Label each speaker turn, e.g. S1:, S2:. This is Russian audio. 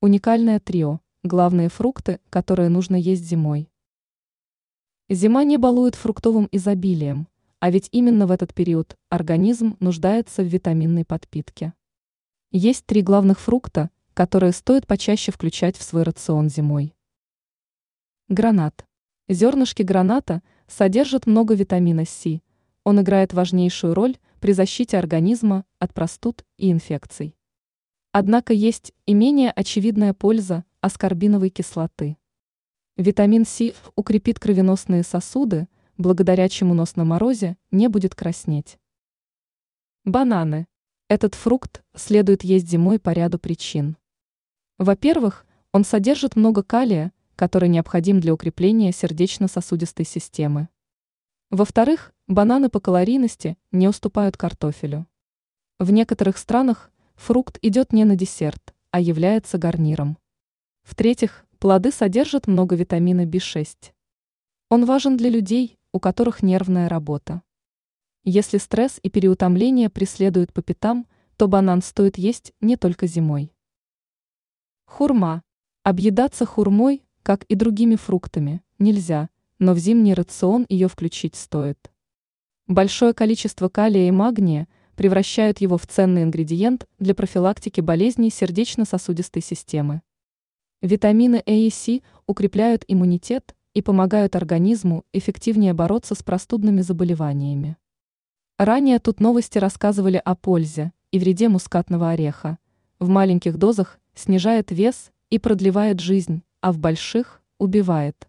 S1: Уникальное трио – главные фрукты, которые нужно есть зимой. Зима не балует фруктовым изобилием, а ведь именно в этот период организм нуждается в витаминной подпитке. Есть три главных фрукта, которые стоит почаще включать в свой рацион зимой. Гранат. Зернышки граната содержат много витамина С. Он играет важнейшую роль при защите организма от простуд и инфекций. Однако есть и менее очевидная польза аскорбиновой кислоты. Витамин С укрепит кровеносные сосуды, благодаря чему нос на морозе не будет краснеть. Бананы. Этот фрукт следует есть зимой по ряду причин. Во-первых, он содержит много калия, который необходим для укрепления сердечно-сосудистой системы. Во-вторых, бананы по калорийности не уступают картофелю. В некоторых странах фрукт идет не на десерт, а является гарниром. В-третьих, плоды содержат много витамина B6. Он важен для людей, у которых нервная работа. Если стресс и переутомление преследуют по пятам, то банан стоит есть не только зимой. Хурма. Объедаться хурмой, как и другими фруктами, нельзя, но в зимний рацион ее включить стоит. Большое количество калия и магния превращают его в ценный ингредиент для профилактики болезней сердечно-сосудистой системы. Витамины А и С укрепляют иммунитет и помогают организму эффективнее бороться с простудными заболеваниями. Ранее тут новости рассказывали о пользе и вреде мускатного ореха. В маленьких дозах снижает вес и продлевает жизнь, а в больших – убивает.